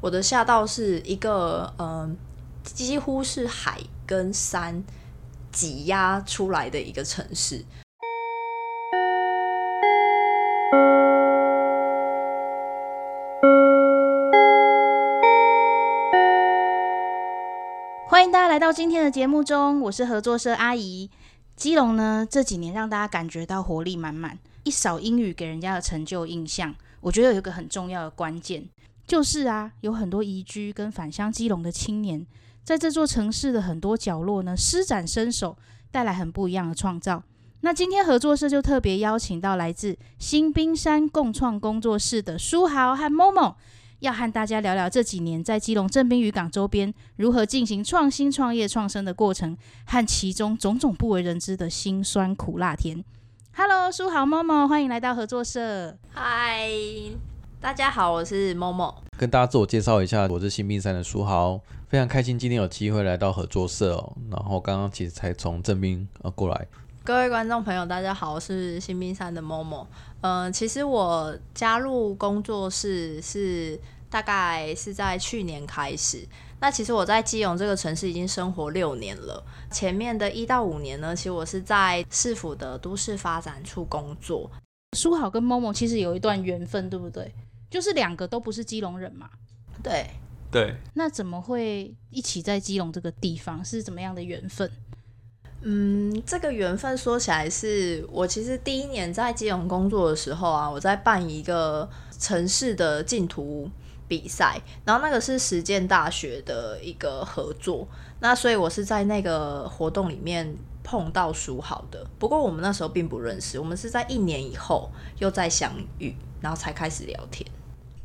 我的下道是一个嗯，几乎是海跟山挤压出来的一个城市。欢迎大家来到今天的节目中，我是合作社阿姨。基隆呢这几年让大家感觉到活力满满，一扫英语给人家的成就印象。我觉得有一个很重要的关键，就是啊，有很多移居跟返乡基隆的青年，在这座城市的很多角落呢，施展身手，带来很不一样的创造。那今天合作社就特别邀请到来自新冰山共创工作室的书豪和 Momo，要和大家聊聊这几年在基隆镇滨渔港周边如何进行创新创业创生的过程，和其中种种不为人知的辛酸苦辣甜。Hello，书豪 Momo，欢迎来到合作社。嗨，大家好，我是 Momo。跟大家自我介绍一下，我是新兵山的书豪，非常开心今天有机会来到合作社哦。然后刚刚其实才从正兵呃过来。各位观众朋友，大家好，我是新兵山的 Momo。嗯，其实我加入工作室是大概是在去年开始。那其实我在基隆这个城市已经生活六年了。前面的一到五年呢，其实我是在市府的都市发展处工作。书豪跟 Momo 其实有一段缘分，对不对？就是两个都不是基隆人嘛。对对，那怎么会一起在基隆这个地方？是怎么样的缘分？嗯，这个缘分说起来是我其实第一年在基隆工作的时候啊，我在办一个城市的竞图比赛，然后那个是实践大学的一个合作，那所以我是在那个活动里面碰到书豪的。不过我们那时候并不认识，我们是在一年以后又再相遇，然后才开始聊天。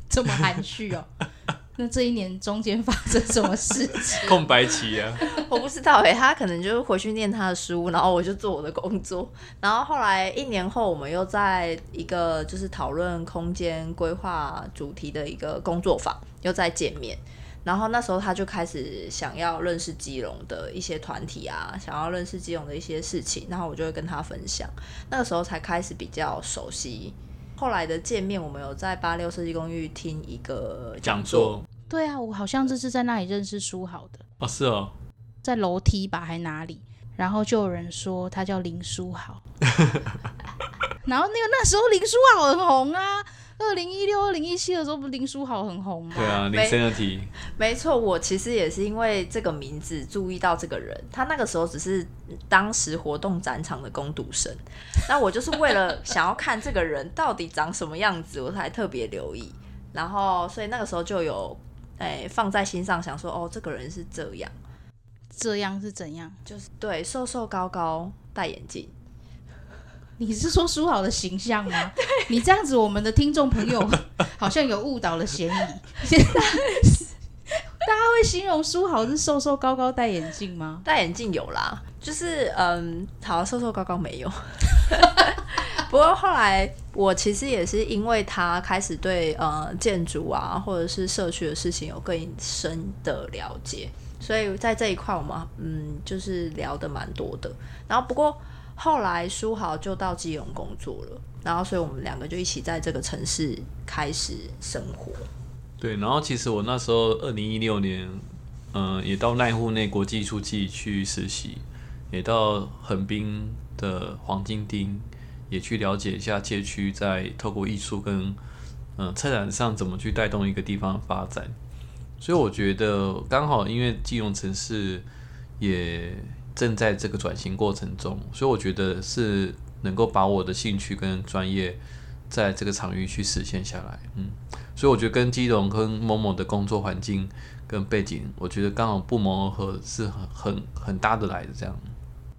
这么含蓄哦？那这一年中间发生什么事情？空白期啊，我不知道哎、他可能就是回去念他的书，然后我就做我的工作。然后后来一年后，我们又在一个就是讨论空间规划主题的一个工作坊又再见面。然后那时候他就开始想要认识基隆的一些团体啊，想要认识基隆的一些事情，然后我就会跟他分享。那个时候才开始比较熟悉。后来的见面，我们有在八六设计公寓听一个讲座，座。对啊，我好像这是在那里认识书豪的，哦是哦，在楼梯吧，还哪里？然后就有人说他叫林书豪，然后那个那时候林书豪很红啊，二零一六、二零一七的时候，不是林书豪很红吗？对啊，没林森的题，没错，我其实也是因为这个名字注意到这个人。他那个时候只是当时活动展场的攻读生，那我就是为了 想要看这个人到底长什么样子，我才特别留意。然后，所以那个时候就有哎、放在心上，想说哦，这个人是这样，这样是怎样？就是对，瘦瘦高高，戴眼镜。你是说书豪的形象吗？你这样子，我们的听众朋友 好像有误导的嫌疑。现 在大家会形容书豪是瘦瘦高高戴眼镜吗？戴眼镜有啦，就是嗯，好瘦瘦高高没有。不过后来我其实也是因为他开始对呃建筑啊或者是社区的事情有更深的了解，所以在这一块我们嗯就是聊的蛮多的。然后不过后来书豪就到基隆工作了，然后所以我们两个就一起在这个城市开始生活。对，然后其实我那时候二零一六年，嗯、也到濑户内国际艺术季去实习，也到横滨的黄金町，也去了解一下街区在透过艺术跟嗯策展上怎么去带动一个地方发展。所以我觉得刚好因为基隆城市也正在这个转型过程中，所以我觉得是能够把我的兴趣跟专业在这个场域去实现下来，嗯。所以我觉得跟基隆跟某某的工作环境跟背景，我觉得刚好不谋而合，是很很很搭得来的这样。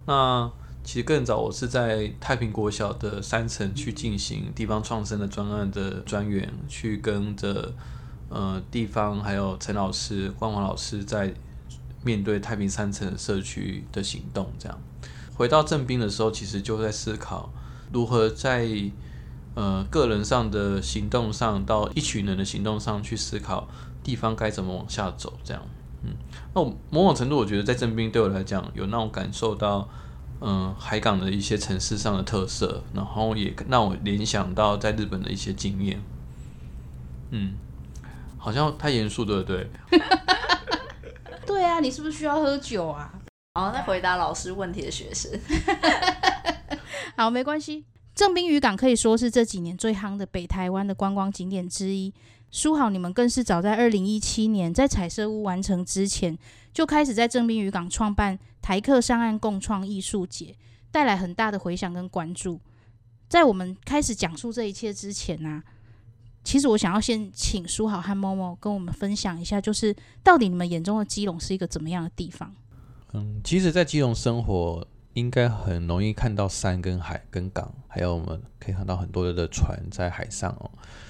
那其实更早，我是在太平国小的三层去进行地方创生的专案的专员，去跟着呃地方还有陈老师、关华老师在面对太平三城社区的行动这样。回到正兵的时候，其实就在思考如何在呃个人上的行动上，到一群人的行动上去思考地方该怎么往下走，这样，嗯，那我某种程度，我觉得在正兵对我来讲，有让我感受到，嗯、海港的一些城市上的特色，然后也让我联想到在日本的一些经验，嗯，好像太严肃，对不对？对啊，你是不是需要喝酒啊？好，那回答老师问题的学生，好，没关系。正滨渔港可以说是这几年最夯的北台湾的观光景点之一。书好，你们更是早在二零一七年在彩色屋完成之前，就开始在正滨渔港创办台客上岸共创艺术节，带来很大的回响跟关注。在我们开始讲述这一切之前呢、其实我想要先请舒豪和某某跟我们分享一下，就是到底你们眼中的基隆是一个怎么样的地方？嗯，其实，在基隆生活应该很容易看到山跟海跟港，还有我们可以看到很多的船在海上哦。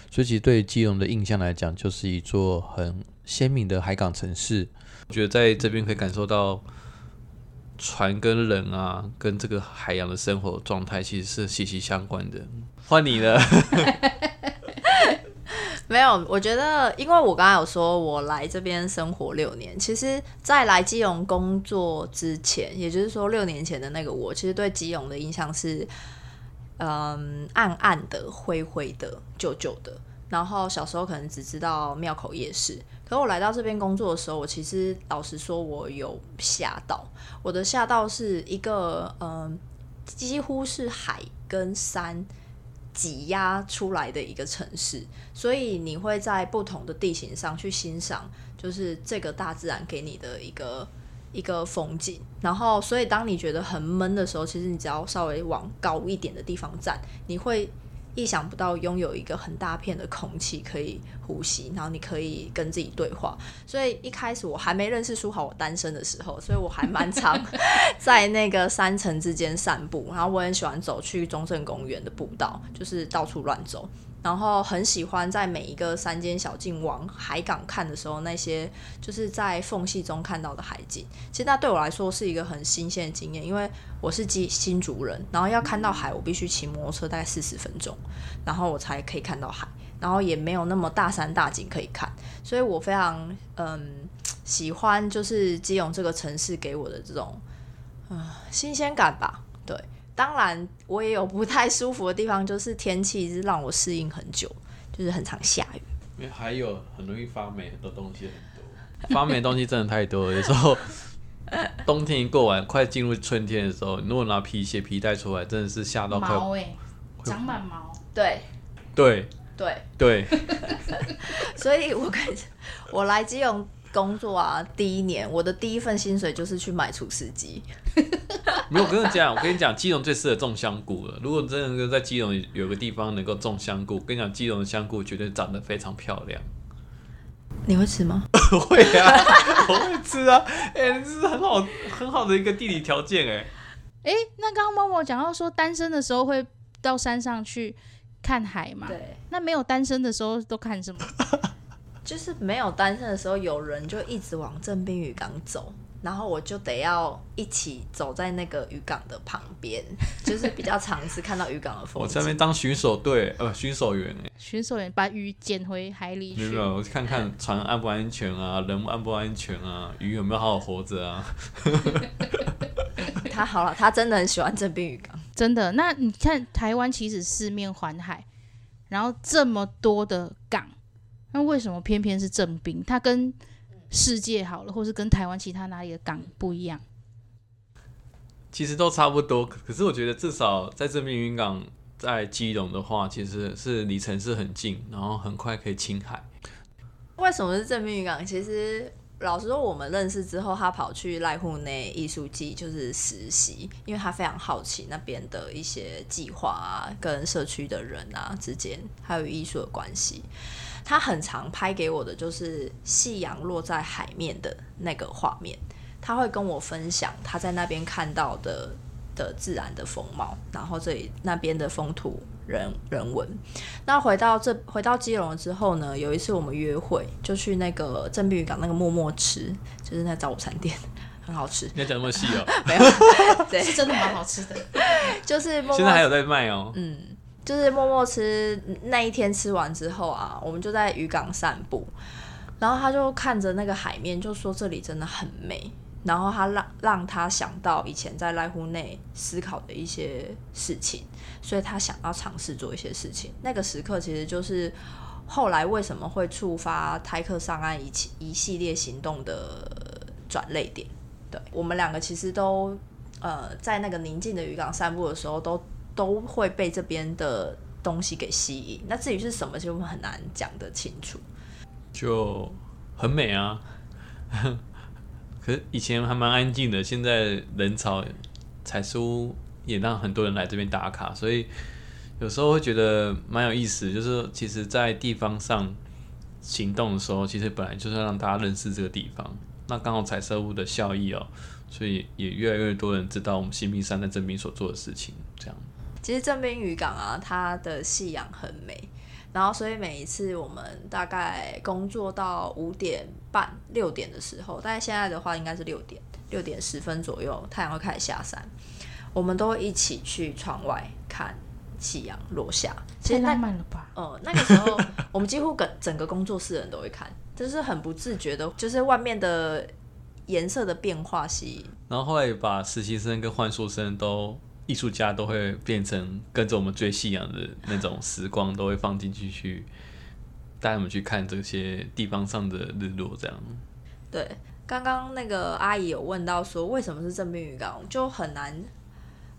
所以，其实对基隆的印象来讲，就是一座很鲜明的海港城市。我觉得在这边可以感受到船跟人啊，跟这个海洋的生活状态其实是息息相关的。换你了，没有，我觉得，因为我刚才有说，我来这边生活六年，其实，在来基隆工作之前，也就是说六年前的那个我，其实对基隆的印象是，嗯，暗暗的、灰灰的、旧旧的。然后小时候可能只知道庙口夜市，可我来到这边工作的时候，我其实老实说，我有吓到。我的吓到是一个，嗯，几乎是海跟山挤压出来的一个城市，所以你会在不同的地形上去欣赏，就是这个大自然给你的一个一个风景。然后，所以当你觉得很闷的时候，其实你只要稍微往高一点的地方站，你会意想不到拥有一个很大片的空气可以呼吸，然后你可以跟自己对话。所以一开始我还没认识书豪，我单身的时候，所以我还蛮常 在那个山城之间散步，然后我很喜欢走去中正公园的步道，就是到处乱走。然后很喜欢在每一个山间小径往海港看的时候，那些就是在缝隙中看到的海景。其实那对我来说是一个很新鲜的经验，因为我是基新竹人，然后要看到海，我必须骑摩托车大概四十分钟，然后我才可以看到海，然后也没有那么大山大景可以看，所以我非常嗯喜欢就是基隆这个城市给我的这种嗯、呃新鲜感吧，当然，我也有不太舒服的地方，就是天气是让我适应很久，就是很常下雨。因为还有很容易发霉，很多东西很多，发霉的东西真的太多了。有时候冬天一过完，快进入春天的时候，你如果拿皮鞋、皮带出来，真的是吓到快。毛哎、长满毛。对对对，对，所以我跟 我来基隆工作啊，第一年我的第一份薪水就是去买除湿机。没有，我跟你讲，我跟你讲，基隆最适合种香菇了。如果真的在基隆有个地方能够种香菇，跟你讲，基隆的香菇绝对长得非常漂亮。你会吃吗？会啊，我会吃啊。哎、这是很好很好的一个地理条件哎。哎、那刚刚猫猫讲到说，单身的时候会到山上去看海嘛？。对，那没有单身的时候都看什么？就是没有单身的时候，有人就一直往正滨渔港走，然后我就得要一起走在那个渔港的旁边，就是比较尝试看到渔港的风景。我在那边当巡守队，呃，巡守员哎。巡守员把鱼捡回海里去没。有，我看看船安不安全啊，人安不安全啊，鱼有没有好好活着啊？他好了，他真的很喜欢正滨渔港。真的，那你看台湾其实四面环海，然后这么多的港，那为什么偏偏是正滨？它跟世界好了，或是跟台湾其他哪里的港不一样？其实都差不多，可是我觉得至少在这边云港，在基隆的话，其实是离城市很近，然后很快可以亲海。为什么是正滨渔港？其实老实说，我们认识之后，他跑去濑户内艺术季就是实习，因为他非常好奇那边的一些计划啊，跟社区的人啊之间，还有艺术的关系。他很常拍给我的就是夕阳落在海面的那个画面，他会跟我分享他在那边看到的的自然的风貌，然后这里那边的风土人人文。那回到这回到基隆之后呢，有一次我们约会，就去那个正碧渔港那个默默吃，就是那早午餐店，很好吃。你要讲那么细哦、没有，对，是真的蛮好吃的。就是默默现在还有在卖哦、嗯，就是默默吃那一天吃完之后啊，我们就在渔港散步，然后他就看着那个海面，就说这里真的很美。然后他让让他想到以前在濑户内思考的一些事情，所以他想要尝试做一些事情。那个时刻其实就是后来为什么会触发泰克上岸一起一系列行动的转类点。对我们两个其实都呃在那个宁静的渔港散步的时候，都都会被这边的东西给吸引。那至于是什么，其实我们很难讲得清楚。就很美啊。可是以前还蛮安静的，现在人潮采书也让很多人来这边打卡，所以有时候会觉得蛮有意思。就是其实，在地方上行动的时候，其实本来就是让大家认识这个地方。那刚好彩色屋的效益哦，所以也越来越多人知道我们新兵山在征兵所做的事情。这样，其实正滨渔港啊，它的夕阳很美。然后，所以每一次我们大概工作到五点半、六点的时候，大概现在的话应该是六点、六点十分左右，太阳会开始下山，我们都会一起去窗外看夕阳落下。太浪漫了吧？呃，那个时候我们几乎整整个工作室人都会看，就是很不自觉的，就是外面的颜色的变化吸引。然后后来把实习生跟换宿生都。艺术家都会变成跟着我们追夕阳的那种时光，都会放进去去带我们去看这些地方上的日落，这样。对，刚刚那个阿姨有问到说，为什么是正滨渔港，就很难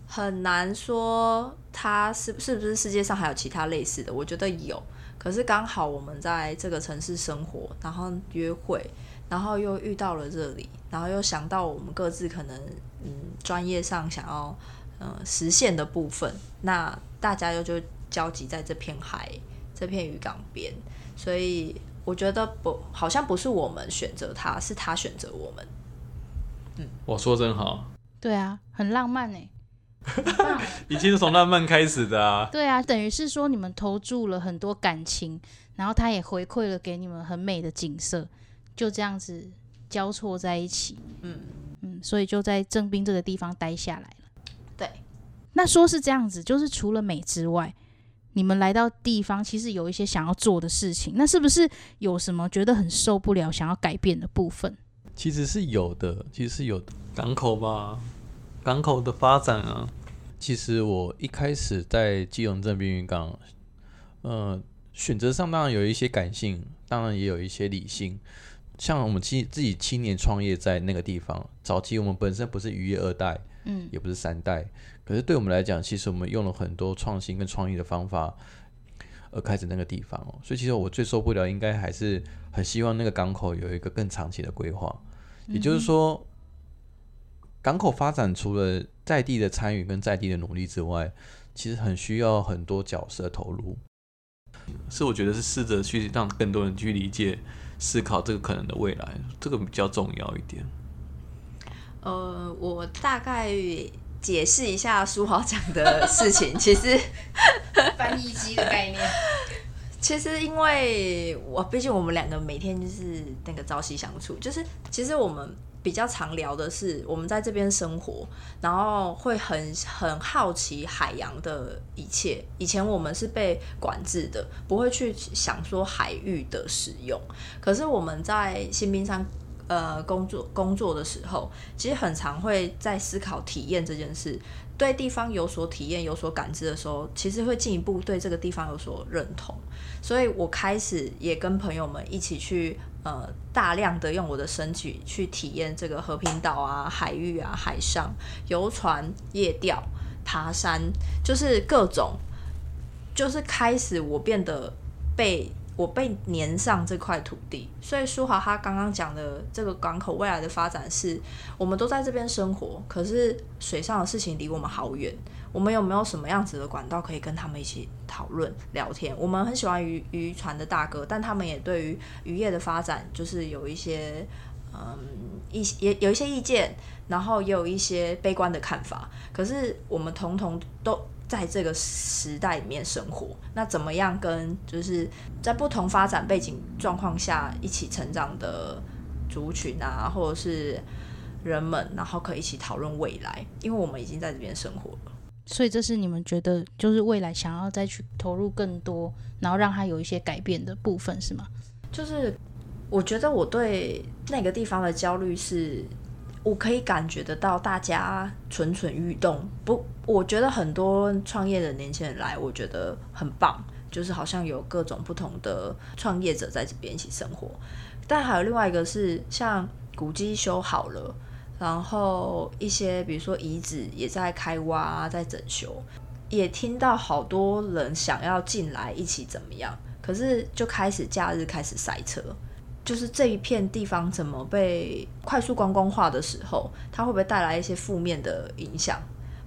很难说它是是不是世界上还有其他类似的？我觉得有，可是刚好我们在这个城市生活，然后约会，然后又遇到了这里，然后又想到我们各自可能嗯专业上想要。嗯，实现的部分，那大家又就交集在这片海、这片渔港边，所以我觉得不，好像不是我们选择他，是他选择我们。嗯，我说真好。对啊，很浪漫哎。已经是从浪漫开始的啊。对啊，等于是说你们投注了很多感情，然后他也回馈了给你们很美的景色，就这样子交错在一起。嗯嗯，所以就在正滨这个地方待下来。对，那说是这样子，就是除了美之外，你们来到地方，其实有一些想要做的事情。那是不是有什么觉得很受不了、想要改变的部分？其实是有的，其实是有的港口吧，港口的发展啊。其实我一开始在基隆镇滨渔港，呃，选择上当然有一些感性，当然也有一些理性。像我们七自己青年创业在那个地方，早期我们本身不是渔业二代。嗯，也不是三代，可是对我们来讲，其实我们用了很多创新跟创意的方法，而开始那个地方哦。所以其实我最受不了，应该还是很希望那个港口有一个更长期的规划。也就是说，港口发展除了在地的参与跟在地的努力之外，其实很需要很多角色投入。是我觉得是试着去让更多人去理解、思考这个可能的未来，这个比较重要一点。呃，我大概解释一下书豪讲的事情。其实 翻译机的概念，其实因为我毕竟我们两个每天就是那个朝夕相处，就是其实我们比较常聊的是我们在这边生活，然后会很很好奇海洋的一切。以前我们是被管制的，不会去想说海域的使用。可是我们在新兵山。呃，工作工作的时候，其实很常会在思考体验这件事。对地方有所体验、有所感知的时候，其实会进一步对这个地方有所认同。所以我开始也跟朋友们一起去，呃，大量的用我的身体去体验这个和平岛啊、海域啊、海上游船、夜钓、爬山，就是各种，就是开始我变得被。我被粘上这块土地，所以舒华他刚刚讲的这个港口未来的发展是，我们都在这边生活，可是水上的事情离我们好远。我们有没有什么样子的管道可以跟他们一起讨论聊天？我们很喜欢渔渔船的大哥，但他们也对于渔业的发展就是有一些嗯一也有一些意见，然后也有一些悲观的看法。可是我们统统都。在这个时代里面生活，那怎么样跟就是在不同发展背景状况下一起成长的族群啊，或者是人们，然后可以一起讨论未来，因为我们已经在这边生活了。所以这是你们觉得就是未来想要再去投入更多，然后让它有一些改变的部分，是吗？就是我觉得我对那个地方的焦虑是。我可以感觉得到大家蠢蠢欲动，不，我觉得很多创业的年轻人来，我觉得很棒，就是好像有各种不同的创业者在这边一起生活。但还有另外一个是，像古迹修好了，然后一些比如说遗址也在开挖、在整修，也听到好多人想要进来一起怎么样，可是就开始假日开始塞车。就是这一片地方怎么被快速观光化的时候，它会不会带来一些负面的影响？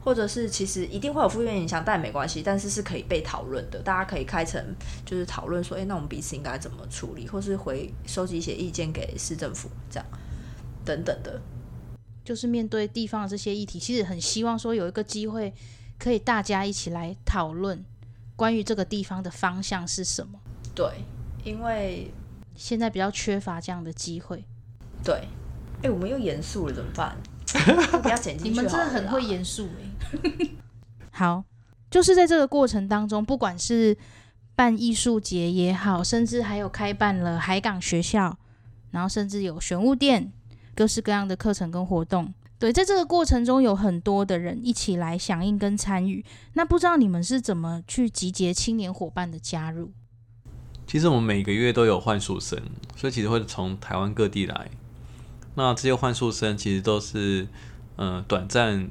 或者是其实一定会有负面影响，但没关系，但是是可以被讨论的。大家可以开成就是讨论说，哎，那我们彼此应该怎么处理，或是回收集一些意见给市政府，这样等等的。就是面对地方的这些议题，其实很希望说有一个机会，可以大家一起来讨论关于这个地方的方向是什么。对，因为现在比较缺乏这样的机会。对，哎，我们又严肃了，怎么办？不要剪进去。你们真的很会严肃哎。好，就是在这个过程当中，不管是办艺术节也好，甚至还有开办了海港学校，然后甚至有玄物店，各式各样的课程跟活动。对，在这个过程中有很多的人一起来响应跟参与。那不知道你们是怎么去集结青年伙伴的加入？其实我们每个月都有幻术生，所以其实会从台湾各地来。那这些幻术生其实都是，嗯，短暂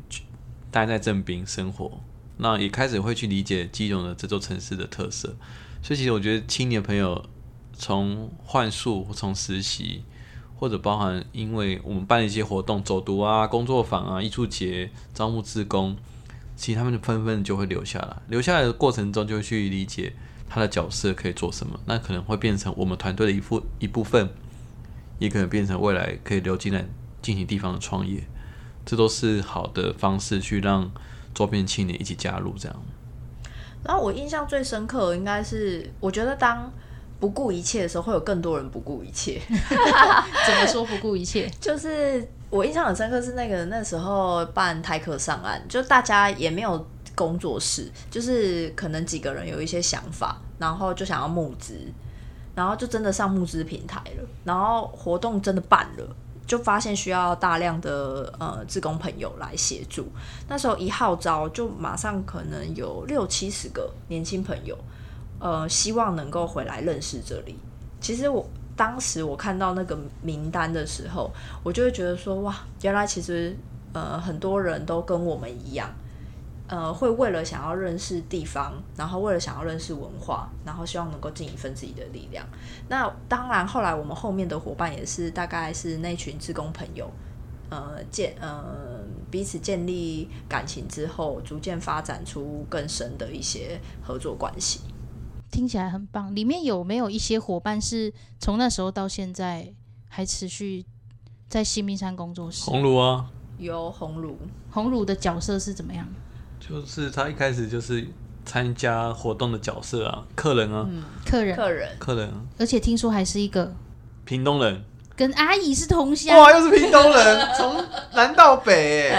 待在正滨生活，那也开始会去理解基隆的这座城市的特色。所以其实我觉得青年朋友从幻术、从实习，或者包含因为我们办一些活动、走读啊、工作坊啊、艺术节、招募志工，其实他们就纷纷就会留下来。留下来的过程中，就会去理解他的角色可以做什么，那可能会变成我们团队的一部一部分。也可能变成未来可以流进来进行地方的创业，这都是好的方式去让周边青年一起加入这样。然后我印象最深刻的应该是，我觉得当不顾一切的时候，会有更多人不顾一切。怎么说不顾一切？就是我印象很深刻是那个那时候办台客上岸，就大家也没有工作室，就是可能几个人有一些想法，然后就想要募资。然后就真的上募资平台了，然后活动真的办了，就发现需要大量的呃志工朋友来协助。那时候一号召，就马上可能有六七十个年轻朋友，呃，希望能够回来认识这里。其实我当时我看到那个名单的时候，我就会觉得说，哇，原来其实呃很多人都跟我们一样。呃，会为了想要认识地方，然后为了想要认识文化，然后希望能够尽一份自己的力量。那当然，后来我们后面的伙伴也是大概是那群志工朋友，呃，建呃彼此建立感情之后，逐渐发展出更深的一些合作关系。听起来很棒。里面有没有一些伙伴是从那时候到现在还持续在新兵山工作室？红炉啊，有红炉。红炉的角色是怎么样？就是他一开始就是参加活动的角色啊，客人啊，客人，客人，客人，而且听说还是一个屏东人，跟阿姨是同乡，哇，又是屏东人，从南到北，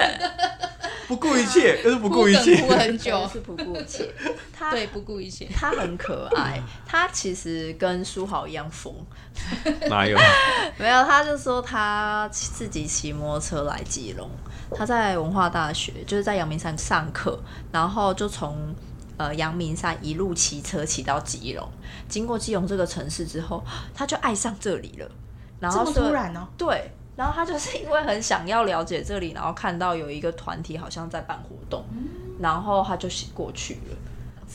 不顾一切，就是不顾一切，哭很久，是不顾一切，他对不顾一切，他很可爱，他其实跟书豪一样疯，哪有？没有，他就说他自己骑摩托车来基隆。他在文化大学，就是在阳明山上课，然后就从呃阳明山一路骑车骑到基隆，经过基隆这个城市之后，他就爱上这里了。然后突然哦，对，然后他就是因为很想要了解这里，然后看到有一个团体好像在办活动，然后他就过去了，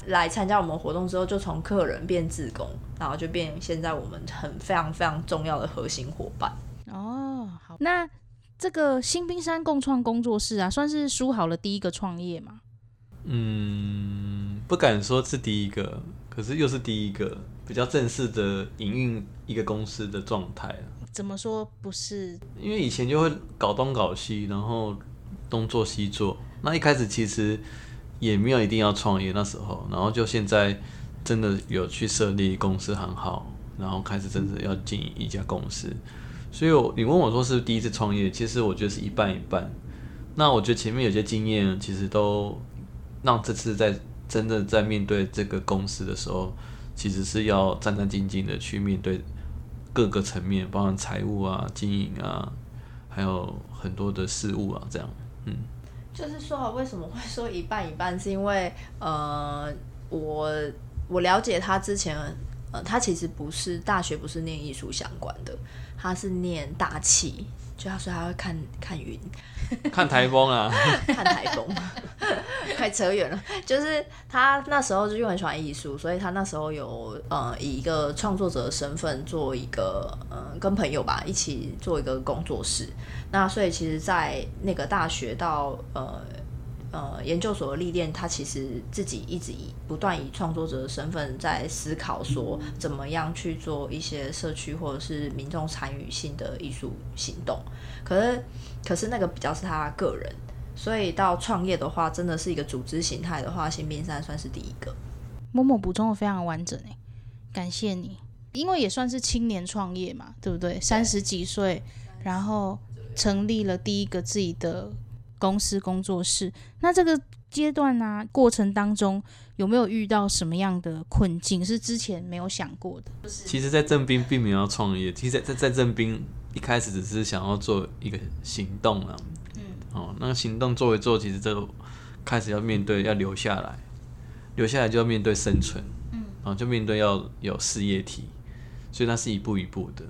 来参加我们活动之后，就从客人变自工，然后就变现在我们很非常非常重要的核心伙伴。哦，好，那。这个新冰山共创工作室啊，算是书好了第一个创业吗？嗯，不敢说是第一个，可是又是第一个比较正式的营运一个公司的状态怎么说不是？因为以前就会搞东搞西，然后东做西做。那一开始其实也没有一定要创业那时候，然后就现在真的有去设立公司行号，然后开始真的要经营一家公司。所以，你问我说是第一次创业，其实我觉得是一半一半。那我觉得前面有些经验，其实都让这次在真的在面对这个公司的时候，其实是要战战兢兢的去面对各个层面，包含财务啊、经营啊，还有很多的事物啊，这样。嗯，就是说，为什么会说一半一半？是因为呃，我我了解他之前，呃，他其实不是大学，不是念艺术相关的，他是念大气，就他说他会看看云，看台风啊，看台风，快扯远了。就是他那时候就很喜欢艺术，所以他那时候有呃以一个创作者的身份做一个呃跟朋友吧一起做一个工作室。那所以其实，在那个大学到呃呃研究所的历练，他其实自己一直以不断以创作者的身份在思考说怎么样去做一些社区或者是民众参与性的艺术行动。可是可是那个比较是他个人。所以到创业的话，真的是一个组织形态的话，新兵山算是第一个。某某补充的非常完整诶，感谢你，因为也算是青年创业嘛，对不对？三十几岁，然后成立了第一个自己的公司工作室。那这个阶段呢，过程当中有没有遇到什么样的困境？是之前没有想过的？其实，在正兵并没有要创业，其实，在在正兵一开始只是想要做一个行动啊。哦，那个行动做一做，其实就开始要面对要留下来，留下来就要面对生存，嗯，啊，就面对要有事业体，所以那是一步一步的。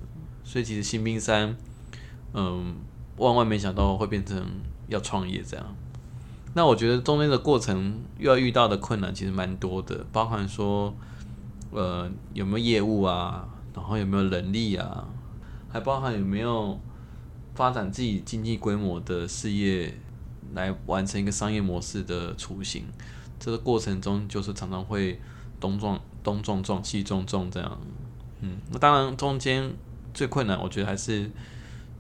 所以其实新兵三，嗯，万万没想到会变成要创业这样。那我觉得中间的过程又要遇到的困难其实蛮多的，包含说，呃，有没有业务啊，然后有没有能力啊，还包含有没有。发展自己经济规模的事业，来完成一个商业模式的雏形。这个过程中，就是常常会东撞东撞撞，西撞撞这样。嗯，那当然中间最困难，我觉得还是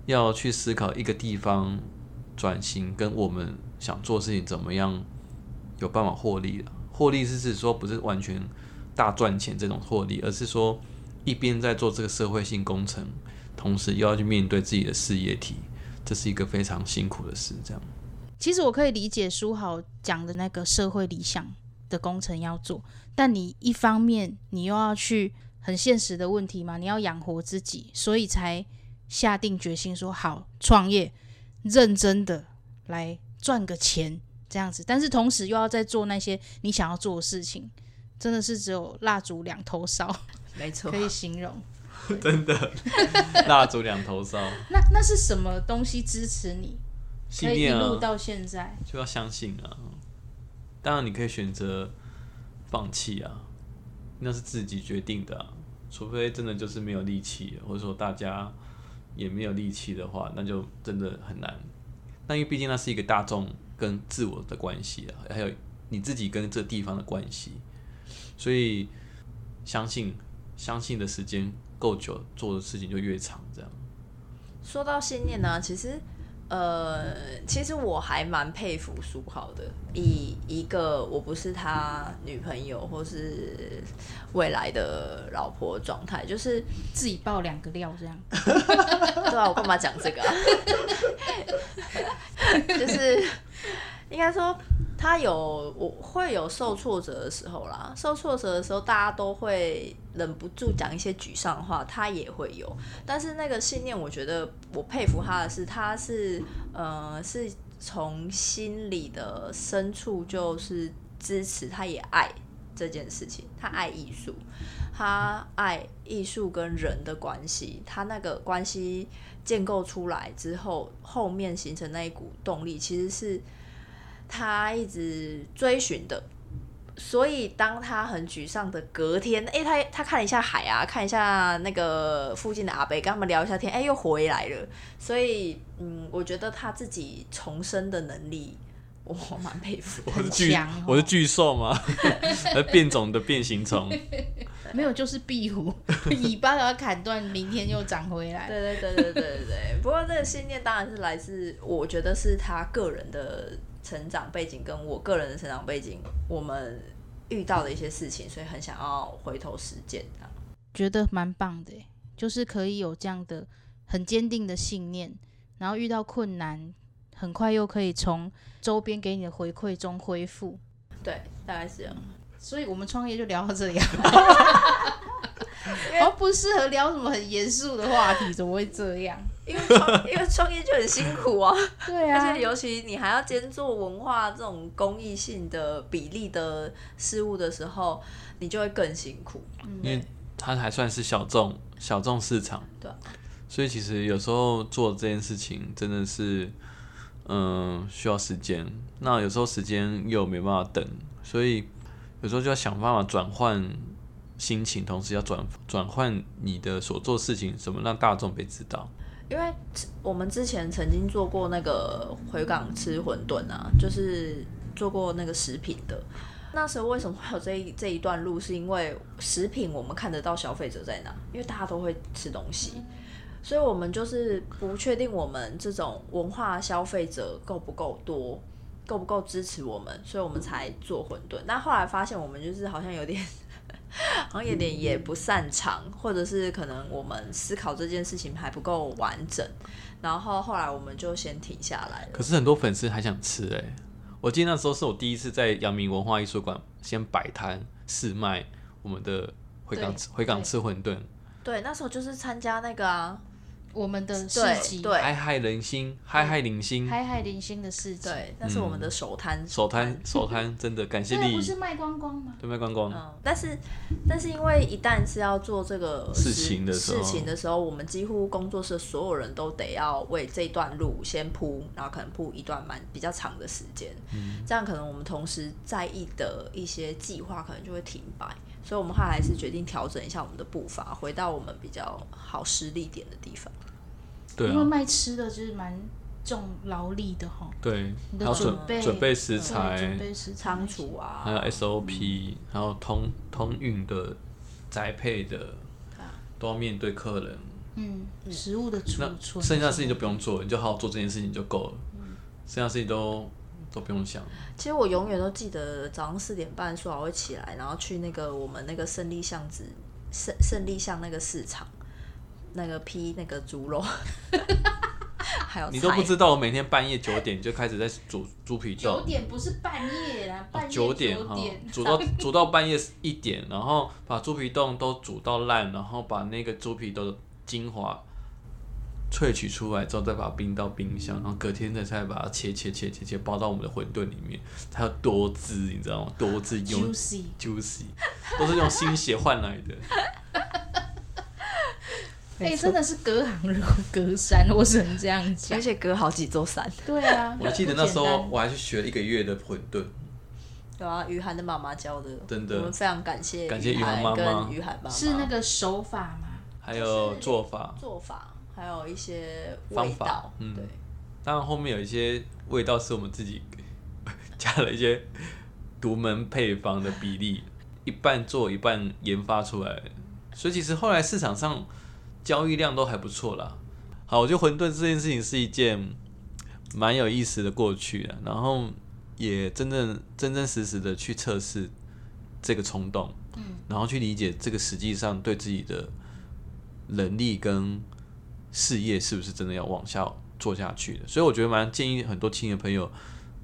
要去思考一个地方转型跟我们想做事情怎么样有办法获利了。获利是指说不是完全大赚钱这种获利，而是说一边在做这个社会性工程。同时又要去面对自己的事业体，这是一个非常辛苦的事。这样，其实我可以理解书豪讲的那个社会理想的工程要做，但你一方面你又要去很现实的问题嘛，你要养活自己，所以才下定决心说好创业，认真的来赚个钱这样子。但是同时又要在做那些你想要做的事情，真的是只有蜡烛两头烧，没错，可以形容。真的，蜡烛两头烧。那那是什么东西支持你？信念啊，到现在就要相信啊。当然，你可以选择放弃啊，那是自己决定的。除非真的就是没有力气，或者说大家也没有力气的话，那就真的很难。那因为毕竟那是一个大众跟自我的关系啊，还有你自己跟这地方的关系，所以相信，相信的时间。够久做的事情就越长，这样。说到信念呢，其实，呃，其实我还蛮佩服苏浩的，以一个我不是他女朋友或是未来的老婆状态，就是 自己爆两个料这样。对啊，我干嘛讲这个？啊 就是 应该说。他有我会有受挫折的时候啦，受挫折的时候，大家都会忍不住讲一些沮丧话，他也会有。但是那个信念，我觉得我佩服他的是，他是呃，是从心里的深处就是支持，他也爱这件事情，他爱艺术，他爱艺术跟人的关系，他那个关系建构出来之后，后面形成那一股动力，其实是。他一直追寻的，所以当他很沮丧的隔天，哎，他他看了一下海啊，看一下那个附近的阿北，跟他们聊一下天，哎，又回来了。所以，嗯，我觉得他自己重生的能力，我蛮佩服。我是巨，我是巨兽吗？而变种的变形虫？没有，就是壁虎，尾巴要砍断，明天又长回来。对对对对对对对。不过这个信念当然是来自，我觉得是他个人的。成长背景跟我个人的成长背景，我们遇到的一些事情，所以很想要回头实践，觉得蛮棒的，就是可以有这样的很坚定的信念，然后遇到困难，很快又可以从周边给你的回馈中恢复。对，大概是这样。所以我们创业就聊到这里，好不适合聊什么很严肃的话题，怎么会这样？因为创 因为创业就很辛苦啊，对啊而且尤其你还要兼做文化这种公益性的比例的事物的时候，你就会更辛苦。因为它还算是小众小众市场，对啊所以其实有时候做这件事情真的是，嗯，需要时间。那有时候时间又没办法等，所以有时候就要想办法转换心情，同时要转转换你的所做事情，怎么让大众被知道。因为我们之前曾经做过那个回港吃馄饨啊，就是做过那个食品的。那时候为什么会有这一这一段路？是因为食品我们看得到消费者在哪，因为大家都会吃东西，所以我们就是不确定我们这种文化消费者够不够多，够不够支持我们，所以我们才做馄饨。但后来发现我们就是好像有点。好像有点也不擅长，或者是可能我们思考这件事情还不够完整，然后后来我们就先停下来了。可是很多粉丝还想吃哎、我记得那时候是我第一次在阳明文化艺术馆先摆摊试卖我们的回港对回港吃馄饨，对，那时候就是参加那个啊，我们的市对集，对。嗨嗨人心，嗨嗨零星，嗨嗨零星的市集，对，那是我们的首摊、首摊首摊 真的感谢那丽个不是卖光光吗？对卖光光，嗯，但是但是因为一旦是要做这个事情的时候。事情的时候，我们几乎工作室所有人都得要为这段路先铺，然后可能铺一段蛮比较长的时间，这样可能我们同时在意的一些计划可能就会停摆，所以我们后来还是决定调整一下我们的步伐，回到我们比较好施力点的地方。对啊，因为卖吃的就是蛮重劳力的哈，对，你的准准备准备食材准，备食仓储啊，还有 SOP，还有通通运的宅配的，都要面对客人。嗯，食物的储存，剩下的事情就不用做，你就好好做这件事情就够了。剩下的事情都都不用想。其实我永远都记得早上四点半说好会起来，然后去那个我们那个胜利巷子胜胜利巷那个市场，那个批那个猪肉，还有你都不知道，我每天半夜九点就开始在煮猪皮九冻，点不是半夜啦，半夜哦九点哈点，煮到煮到半夜一点，然后把猪皮冻都煮到烂，然后把那个猪皮冻的精华萃取出来之后，再把它冰到冰箱，然后隔天再再把它切切切切切包到我们的馄饨里面，它有多汁，你知道吗？多汁用 juicy，juicy，都是用心血换来的。哎、真的是隔行如隔山，我只能这样讲。而。且隔好几座山。对啊，我记得那时候我还去学了一个月的馄饨，对啊，于涵的妈妈教的，真的。我们非常感谢感谢于涵妈妈。跟于涵妈妈。是那个手法吗？还有做法。做法，还有一些方法味道，嗯。对，当然后面有一些味道是我们自己加了一些独门配方的比例，一半做一半研发出来，所以其实后来市场上交易量都还不错啦。好，我觉得混沌这件事情是一件蛮有意思的过去的，然后也真正真真实实的去测试这个冲动，嗯，然后去理解这个实际上对自己的能力跟事业是不是真的要往下做下去的。所以我觉得蛮建议很多青年朋友，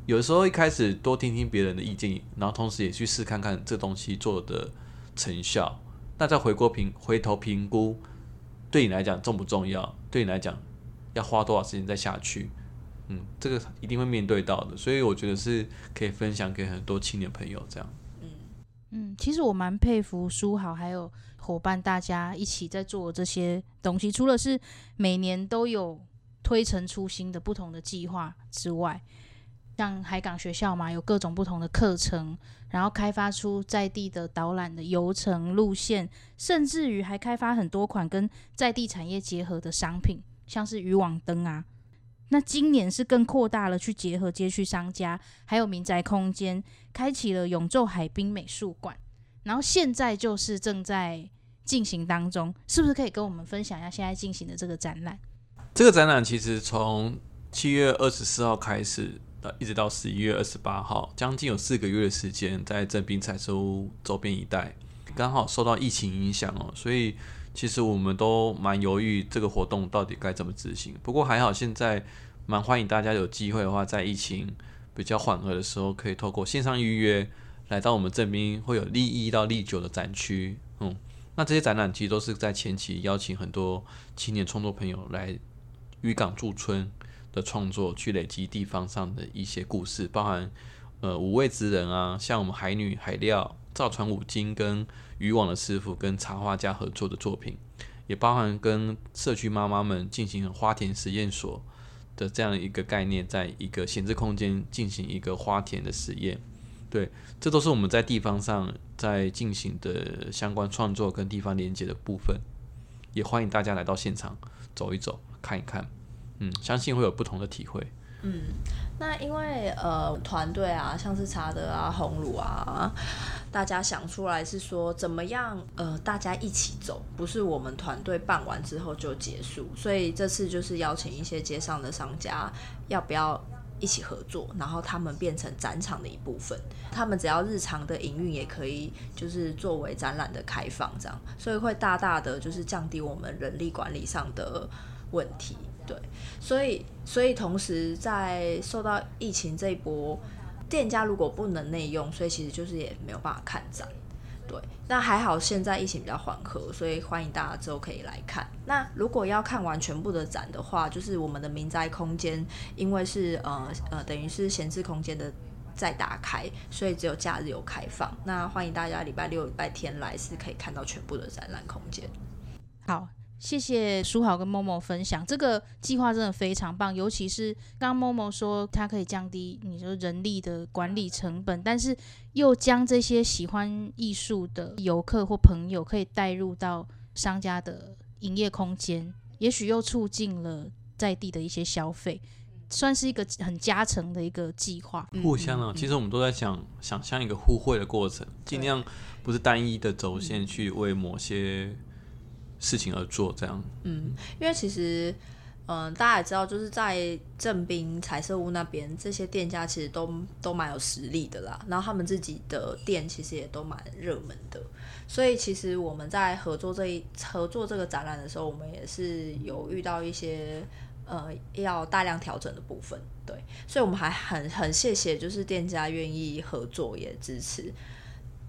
有的时候一开始多听听别人的意见，然后同时也去试看看这东西做的成效，那再回过评回头评估，对你来讲重不重要？对你来讲要花多少时间再下去？嗯，这个一定会面对到的，所以我觉得是可以分享给很多青年朋友这样。嗯，其实我蛮佩服书豪还有伙伴大家一起在做这些东西，除了是每年都有推陈出新的不同的计划之外，像海港学校嘛，有各种不同的课程，然后开发出在地的导览的游程路线，甚至于还开发很多款跟在地产业结合的商品，像是渔网灯啊。那今年是更扩大了去结合街区商家，还有民宅空间，开启了永昼海滨美术馆，然后现在就是正在进行当中，是不是可以跟我们分享一下现在进行的这个展览？这个展览其实从七月二十四号开始，呃，一直到十一月二十八号，将近有四个月的时间，在正滨彩色屋周边一带，刚好受到疫情影响哦，所以其实我们都蛮犹豫这个活动到底该怎么执行。不过还好，现在蛮欢迎大家有机会的话，在疫情比较缓和的时候，可以透过线上预约来到我们正滨，会有历一到历九的展区，嗯。那这些展览其实都是在前期邀请很多青年创作朋友来渔港驻村的创作，去累积地方上的一些故事，包含呃五味之人啊，像我们海女海料、造船五金跟渔网的师傅跟插画家合作的作品，也包含跟社区妈妈们进行花田实验所的这样一个概念，在一个闲置空间进行一个花田的实验。对，这都是我们在地方上在进行的相关创作跟地方连接的部分，也欢迎大家来到现场走一走、看一看，嗯，相信会有不同的体会。嗯，那因为呃团队啊，像是查德啊、红鲁啊，大家想出来是说怎么样呃大家一起走，不是我们团队办完之后就结束，所以这次就是邀请一些街上的商家，要不要？一起合作，然后他们变成展场的一部分。他们只要日常的营运也可以，就是作为展览的开放这样，所以会大大的就是降低我们人力管理上的问题。对，所以所以同时在受到疫情这一波，店家如果不能内用，所以其实就是也没有办法看展。对，那还好，现在疫情比较缓和，所以欢迎大家之后可以来看。那如果要看完全部的展的话，就是我们的民宅空间，因为是呃呃，等于是闲置空间的再打开，所以只有假日有开放。那欢迎大家礼拜六、礼拜天来，是可以看到全部的展览空间。好。谢谢书豪跟某某分享这个计划真的非常棒，尤其是刚某某说它可以降低你说人力的管理成本，但是又将这些喜欢艺术的游客或朋友可以带入到商家的营业空间，也许又促进了在地的一些消费，算是一个很加成的一个计划。互相啊，其实我们都在想想象一个互惠的过程，尽量不是单一的走线去为某些。事情而做，这样。嗯，因为其实，嗯，大家也知道，就是在正滨彩色屋那边，这些店家其实都都蛮有实力的啦。然后他们自己的店其实也都蛮热门的。所以其实我们在合作这一合作这个展览的时候，我们也是有遇到一些呃要大量调整的部分。对，所以我们还很很谢谢，就是店家愿意合作也支持。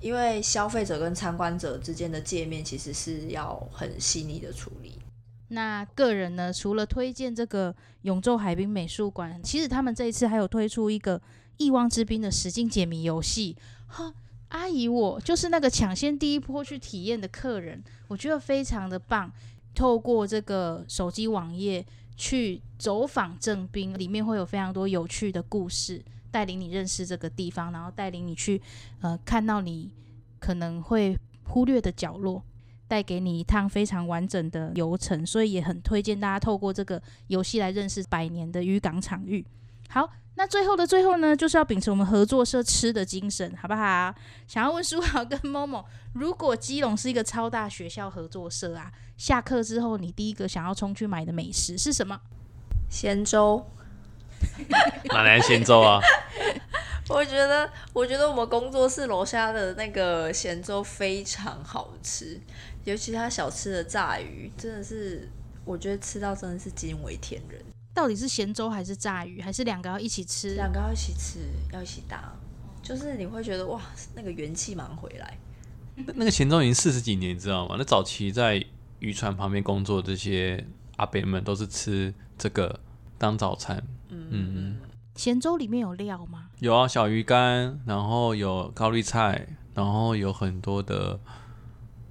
因为消费者跟参观者之间的界面其实是要很细腻的处理。那个人呢，除了推荐这个永州海滨美术馆，其实他们这一次还有推出一个《亿汪之滨》的实境解谜游戏。哈，阿姨，我就是那个抢先第一波去体验的客人，我觉得非常的棒。透过这个手机网页去走访正滨，里面会有非常多有趣的故事。带领你认识这个地方，然后带领你去，呃，看到你可能会忽略的角落，带给你一趟非常完整的游程，所以也很推荐大家透过这个游戏来认识百年的渔港场域。好，那最后的最后呢，就是要秉持我们合作社吃的精神，好不好？想要问书豪跟某某，如果基隆是一个超大学校合作社啊，下课之后你第一个想要冲去买的美食是什么？咸粥。哪来咸粥啊？我觉得，我觉得我们工作室楼下的那个咸粥非常好吃，尤其他小吃的炸鱼，真的是，我觉得吃到真的是惊为天人。到底是咸粥还是炸鱼，还是两个要一起吃？两个要一起吃，要一起搭，就是你会觉得哇，那个元气忙回来。那个咸粥已经四十几年，你知道吗？那早期在渔船旁边工作这些阿伯们，都是吃这个当早餐。嗯嗯，咸粥里面有料吗？有啊，小鱼干，然后有高丽菜，然后有很多的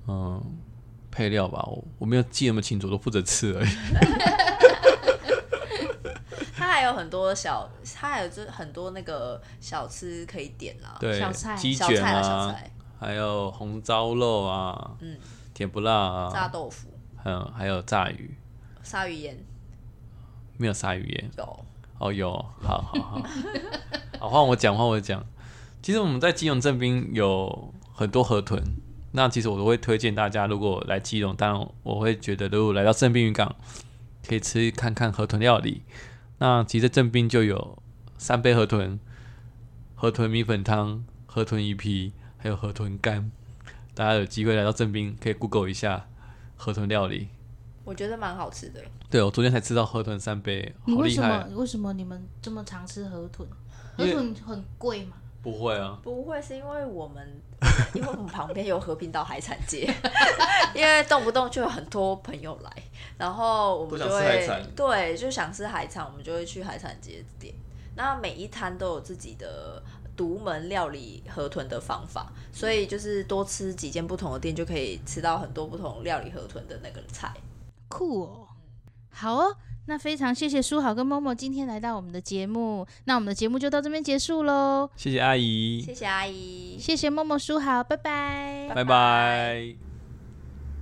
嗯配料吧。我我没有记那么清楚，都负责吃而已。它还有很多小，它还有这很多那个小吃可以点啦。对，小菜、鸡卷啊，还有红糟肉啊，嗯，甜不辣啊，炸豆腐，嗯，还有炸鱼，鲨鱼盐，没有鲨鱼盐，有。哦，有，好好好，好换我讲，换我讲。其实我们在基隆正滨有很多河豚，那其实我都会推荐大家，如果来基隆，当然我会觉得，如果来到正滨渔港，可以吃看看河豚料理。那其实正滨就有三杯河豚、河豚米粉汤、河豚鱼皮，还有河豚干。大家有机会来到正滨，可以 Google 一下河豚料理。我觉得蛮好吃的。对，我昨天才吃到河豚三杯，好厉害！为什么？为什么你们这么常吃河豚？河豚很贵吗？不会啊，不会是因为我们，因为我们旁边有和平岛海产街，因为动不动就有很多朋友来，然后我们就都想吃海会产对，就想吃海产，我们就会去海产街点。那每一摊都有自己的独门料理河豚的方法，所以就是多吃几间不同的店，就可以吃到很多不同料理河豚的那个菜。酷哦，好哦。那非常谢谢书豪跟默默今天来到我们的节目，那我们的节目就到这边结束喽。谢谢阿姨，谢谢阿姨，谢谢默默书豪，拜拜。拜拜